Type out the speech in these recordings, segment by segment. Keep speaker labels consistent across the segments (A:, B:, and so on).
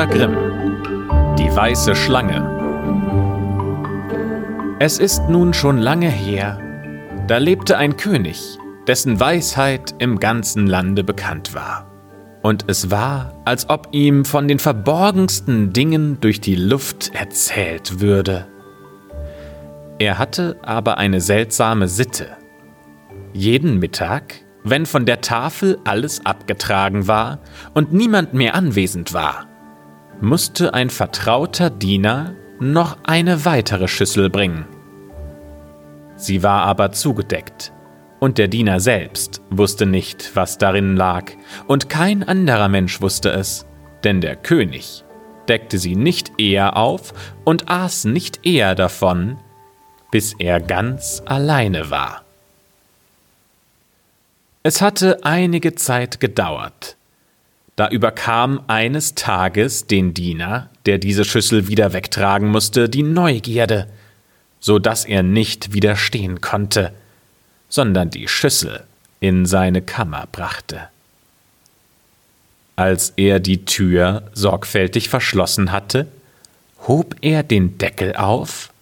A: Brüder Grimm Die weiße Schlange Es ist nun schon lange her, da lebte ein König, dessen Weisheit im ganzen Lande bekannt war. Und es war, als ob ihm von den verborgensten Dingen durch die Luft erzählt würde. Er hatte aber eine seltsame Sitte. Jeden Mittag wenn von der Tafel alles abgetragen war und niemand mehr anwesend war, musste ein vertrauter Diener noch eine weitere Schüssel bringen. Sie war aber zugedeckt, und der Diener selbst wusste nicht, was darin lag, und kein anderer Mensch wusste es, denn der König deckte sie nicht eher auf und aß nicht eher davon, bis er ganz alleine war. Es hatte einige Zeit gedauert. Da überkam eines Tages den Diener, der diese Schüssel wieder wegtragen musste, die Neugierde, so dass er nicht widerstehen konnte, sondern die Schüssel in seine Kammer brachte. Als er die Tür sorgfältig verschlossen hatte, hob er den Deckel auf,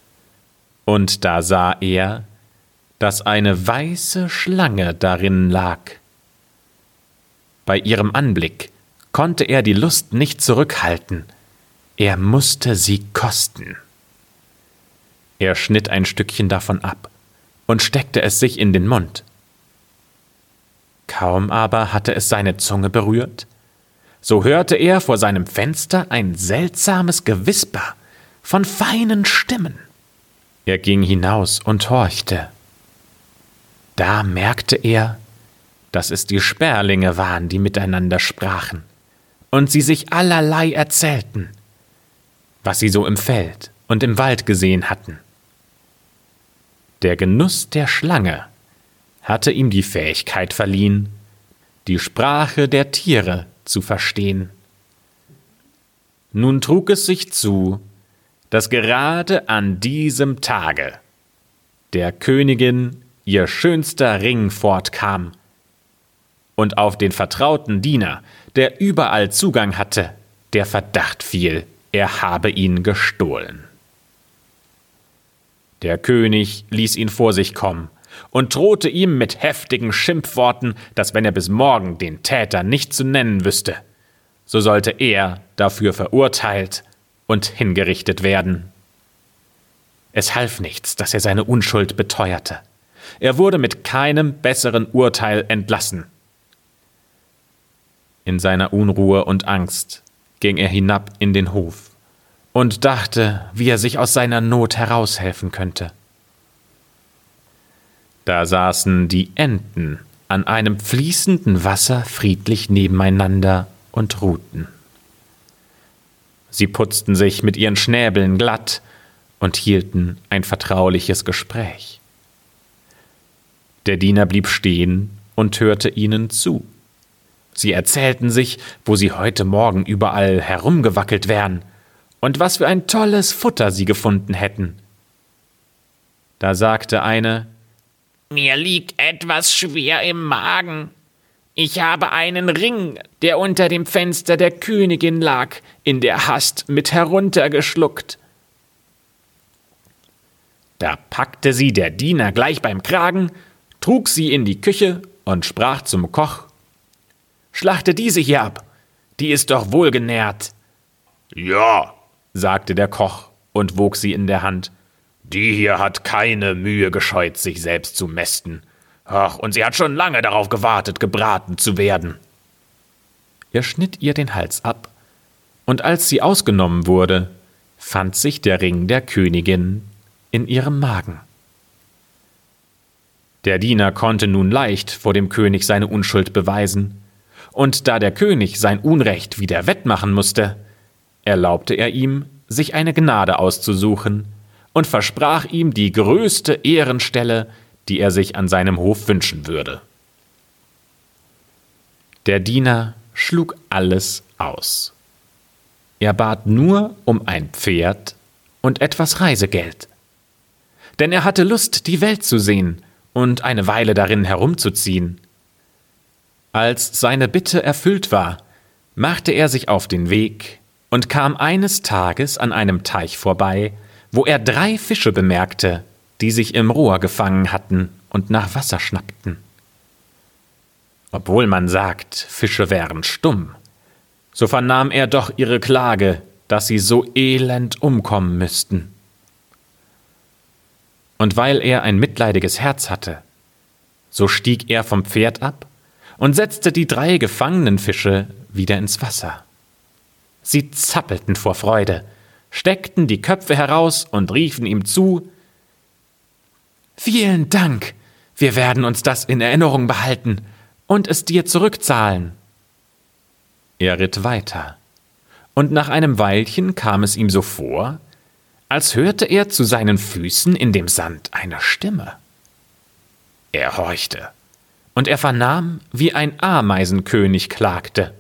A: und da sah er, dass eine weiße Schlange darin lag. Bei ihrem Anblick konnte er die Lust nicht zurückhalten, er musste sie kosten. Er schnitt ein Stückchen davon ab und steckte es sich in den Mund. Kaum aber hatte es seine Zunge berührt, so hörte er vor seinem Fenster ein seltsames Gewisper von feinen Stimmen. Er ging hinaus und horchte. Da merkte er, dass es die Sperlinge waren, die miteinander sprachen und sie sich allerlei erzählten, was sie so im Feld und im Wald gesehen hatten. Der Genuss der Schlange hatte ihm die Fähigkeit verliehen, die Sprache der Tiere zu verstehen. Nun trug es sich zu, dass gerade an diesem Tage der Königin ihr schönster Ring fortkam. Und auf den vertrauten Diener, der überall Zugang hatte, der Verdacht fiel, er habe ihn gestohlen. Der König ließ ihn vor sich kommen und drohte ihm mit heftigen Schimpfworten, dass wenn er bis morgen den Täter nicht zu nennen wüsste, so sollte er dafür verurteilt und hingerichtet werden. Es half nichts, dass er seine Unschuld beteuerte. Er wurde mit keinem besseren Urteil entlassen. In seiner Unruhe und Angst ging er hinab in den Hof und dachte, wie er sich aus seiner Not heraushelfen könnte. Da saßen die Enten an einem fließenden Wasser friedlich nebeneinander und ruhten. Sie putzten sich mit ihren Schnäbeln glatt und hielten ein vertrauliches Gespräch. Der Diener blieb stehen und hörte ihnen zu. Sie erzählten sich, wo sie heute Morgen überall herumgewackelt wären und was für ein tolles Futter sie gefunden hätten. Da sagte eine Mir liegt etwas schwer im Magen. Ich habe einen Ring, der unter dem Fenster der Königin lag, in der Hast mit heruntergeschluckt. Da packte sie der Diener gleich beim Kragen trug sie in die Küche und sprach zum Koch Schlachte diese hier ab, die ist doch wohlgenährt.
B: Ja, sagte der Koch und wog sie in der Hand. Die hier hat keine Mühe gescheut, sich selbst zu mästen. Ach, und sie hat schon lange darauf gewartet, gebraten zu werden.
A: Er schnitt ihr den Hals ab, und als sie ausgenommen wurde, fand sich der Ring der Königin in ihrem Magen. Der Diener konnte nun leicht vor dem König seine Unschuld beweisen, und da der König sein Unrecht wieder wettmachen musste, erlaubte er ihm, sich eine Gnade auszusuchen und versprach ihm die größte Ehrenstelle, die er sich an seinem Hof wünschen würde. Der Diener schlug alles aus. Er bat nur um ein Pferd und etwas Reisegeld. Denn er hatte Lust, die Welt zu sehen und eine Weile darin herumzuziehen. Als seine Bitte erfüllt war, machte er sich auf den Weg und kam eines Tages an einem Teich vorbei, wo er drei Fische bemerkte, die sich im Rohr gefangen hatten und nach Wasser schnappten. Obwohl man sagt, Fische wären stumm, so vernahm er doch ihre Klage, dass sie so elend umkommen müssten. Und weil er ein mitleidiges Herz hatte, so stieg er vom Pferd ab und setzte die drei gefangenen Fische wieder ins Wasser. Sie zappelten vor Freude, steckten die Köpfe heraus und riefen ihm zu Vielen Dank, wir werden uns das in Erinnerung behalten und es dir zurückzahlen. Er ritt weiter, und nach einem Weilchen kam es ihm so vor, als hörte er zu seinen Füßen in dem Sand eine Stimme. Er horchte, und er vernahm, wie ein Ameisenkönig klagte.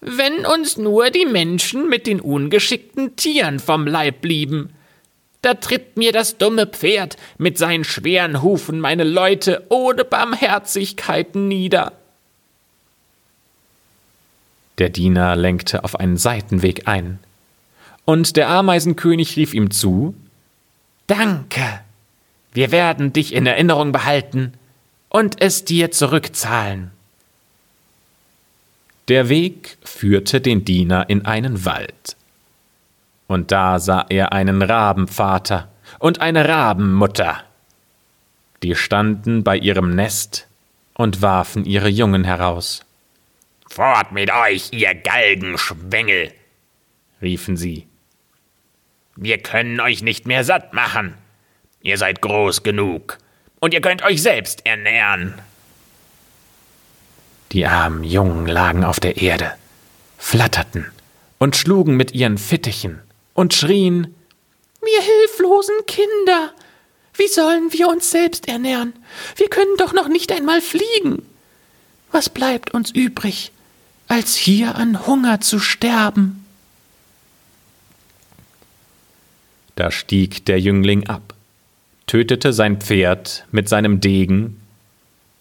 C: Wenn uns nur die Menschen mit den ungeschickten Tieren vom Leib blieben, da tritt mir das dumme Pferd mit seinen schweren Hufen meine Leute ohne Barmherzigkeiten nieder.
A: Der Diener lenkte auf einen Seitenweg ein, und der Ameisenkönig rief ihm zu Danke, wir werden dich in Erinnerung behalten und es dir zurückzahlen. Der Weg führte den Diener in einen Wald. Und da sah er einen Rabenvater und eine Rabenmutter. Die standen bei ihrem Nest und warfen ihre Jungen heraus.
B: Fort mit euch, ihr Galgenschwengel, riefen sie. Wir können euch nicht mehr satt machen. Ihr seid groß genug und ihr könnt euch selbst ernähren.
A: Die armen Jungen lagen auf der Erde, flatterten und schlugen mit ihren Fittichen und schrien
C: Wir hilflosen Kinder. Wie sollen wir uns selbst ernähren? Wir können doch noch nicht einmal fliegen. Was bleibt uns übrig, als hier an Hunger zu sterben.
A: Da stieg der Jüngling ab, tötete sein Pferd mit seinem Degen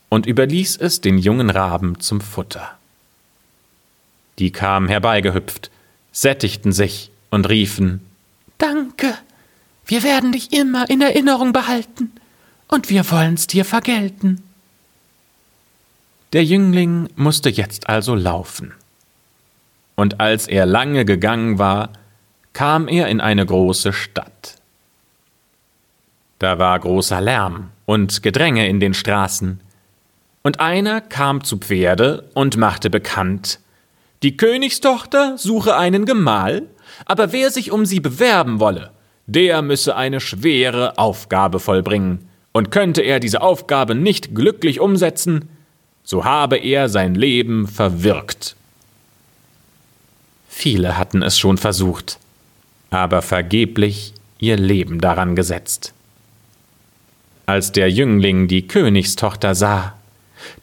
A: und überließ es den jungen Raben zum Futter. Die kamen herbeigehüpft, sättigten sich und riefen
C: Danke, wir werden dich immer in Erinnerung behalten, und wir wollen's dir vergelten.
A: Der Jüngling musste jetzt also laufen. Und als er lange gegangen war, kam er in eine große Stadt. Da war großer Lärm und Gedränge in den Straßen, und einer kam zu Pferde und machte bekannt, die Königstochter suche einen Gemahl, aber wer sich um sie bewerben wolle, der müsse eine schwere Aufgabe vollbringen, und könnte er diese Aufgabe nicht glücklich umsetzen, so habe er sein Leben verwirkt. Viele hatten es schon versucht, aber vergeblich ihr Leben daran gesetzt. Als der Jüngling die Königstochter sah,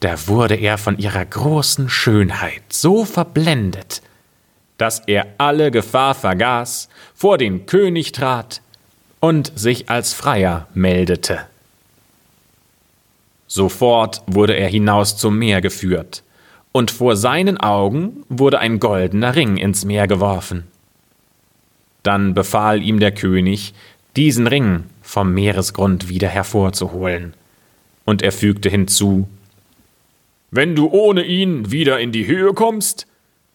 A: da wurde er von ihrer großen Schönheit so verblendet, dass er alle Gefahr vergaß, vor den König trat und sich als Freier meldete. Sofort wurde er hinaus zum Meer geführt, und vor seinen Augen wurde ein goldener Ring ins Meer geworfen. Dann befahl ihm der König, diesen Ring vom Meeresgrund wieder hervorzuholen, und er fügte hinzu Wenn du ohne ihn wieder in die Höhe kommst,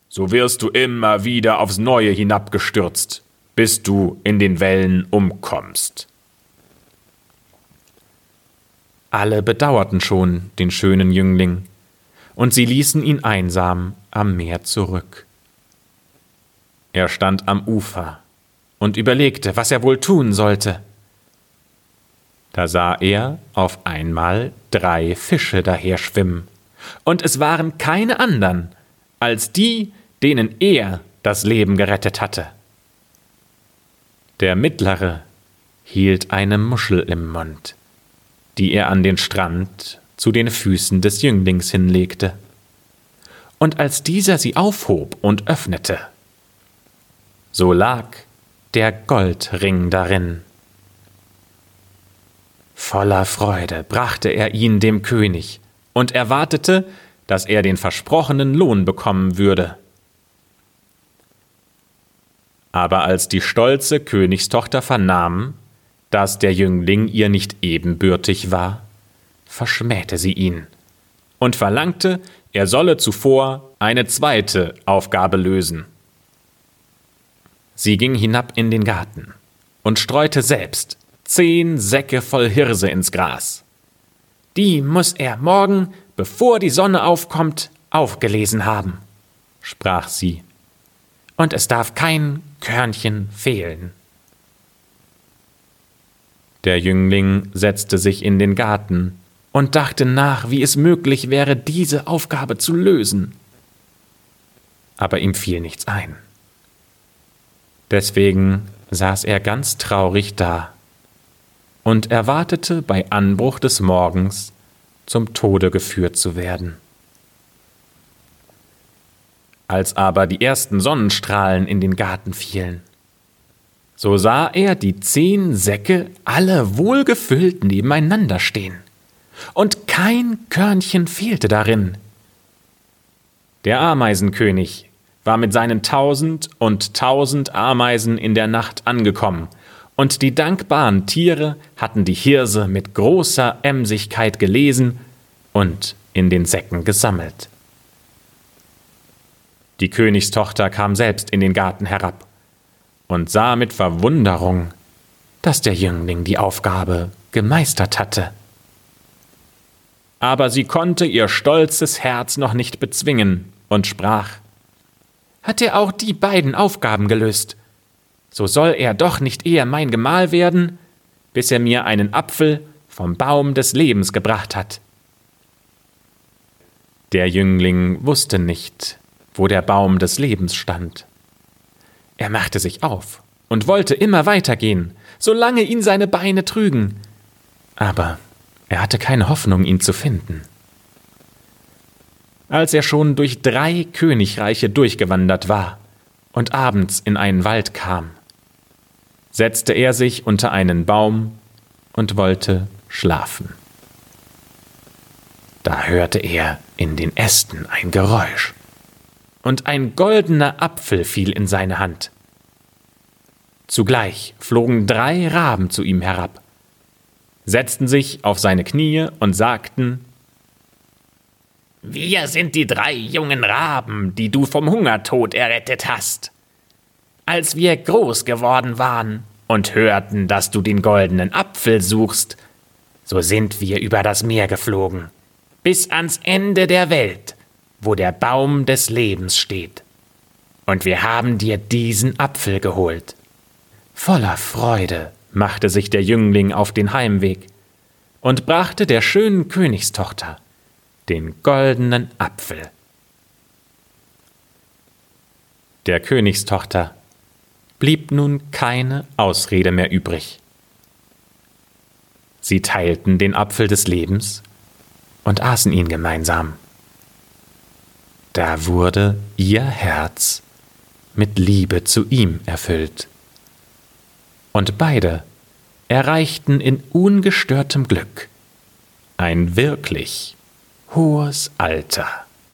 A: so wirst du immer wieder aufs Neue hinabgestürzt, bis du in den Wellen umkommst. Alle bedauerten schon den schönen Jüngling, und sie ließen ihn einsam am Meer zurück. Er stand am Ufer und überlegte, was er wohl tun sollte. Da sah er auf einmal drei Fische daherschwimmen, und es waren keine andern als die, denen er das Leben gerettet hatte. Der mittlere hielt eine Muschel im Mund die er an den Strand zu den Füßen des Jünglings hinlegte. Und als dieser sie aufhob und öffnete, so lag der Goldring darin. Voller Freude brachte er ihn dem König und erwartete, dass er den versprochenen Lohn bekommen würde. Aber als die stolze Königstochter vernahm, dass der Jüngling ihr nicht ebenbürtig war, verschmähte sie ihn und verlangte, er solle zuvor eine zweite Aufgabe lösen. Sie ging hinab in den Garten und streute selbst zehn Säcke voll Hirse ins Gras. Die muss er morgen, bevor die Sonne aufkommt, aufgelesen haben, sprach sie. Und es darf kein Körnchen fehlen. Der Jüngling setzte sich in den Garten und dachte nach, wie es möglich wäre, diese Aufgabe zu lösen. Aber ihm fiel nichts ein. Deswegen saß er ganz traurig da und erwartete bei Anbruch des Morgens zum Tode geführt zu werden. Als aber die ersten Sonnenstrahlen in den Garten fielen, so sah er die zehn Säcke alle wohlgefüllt nebeneinander stehen, und kein Körnchen fehlte darin. Der Ameisenkönig war mit seinen tausend und tausend Ameisen in der Nacht angekommen, und die dankbaren Tiere hatten die Hirse mit großer Emsigkeit gelesen und in den Säcken gesammelt. Die Königstochter kam selbst in den Garten herab und sah mit Verwunderung, dass der Jüngling die Aufgabe gemeistert hatte. Aber sie konnte ihr stolzes Herz noch nicht bezwingen und sprach Hat er auch die beiden Aufgaben gelöst, so soll er doch nicht eher mein Gemahl werden, bis er mir einen Apfel vom Baum des Lebens gebracht hat. Der Jüngling wusste nicht, wo der Baum des Lebens stand. Er machte sich auf und wollte immer weitergehen, solange ihn seine Beine trügen. Aber er hatte keine Hoffnung, ihn zu finden. Als er schon durch drei Königreiche durchgewandert war und abends in einen Wald kam, setzte er sich unter einen Baum und wollte schlafen. Da hörte er in den Ästen ein Geräusch und ein goldener Apfel fiel in seine Hand. Zugleich flogen drei Raben zu ihm herab, setzten sich auf seine Knie und sagten Wir sind die drei jungen Raben, die du vom Hungertod errettet hast. Als wir groß geworden waren und hörten, dass du den goldenen Apfel suchst, so sind wir über das Meer geflogen, bis ans Ende der Welt wo der Baum des Lebens steht. Und wir haben dir diesen Apfel geholt. Voller Freude machte sich der Jüngling auf den Heimweg und brachte der schönen Königstochter den goldenen Apfel. Der Königstochter blieb nun keine Ausrede mehr übrig. Sie teilten den Apfel des Lebens und aßen ihn gemeinsam da wurde ihr Herz mit Liebe zu ihm erfüllt. Und beide erreichten in ungestörtem Glück ein wirklich hohes Alter.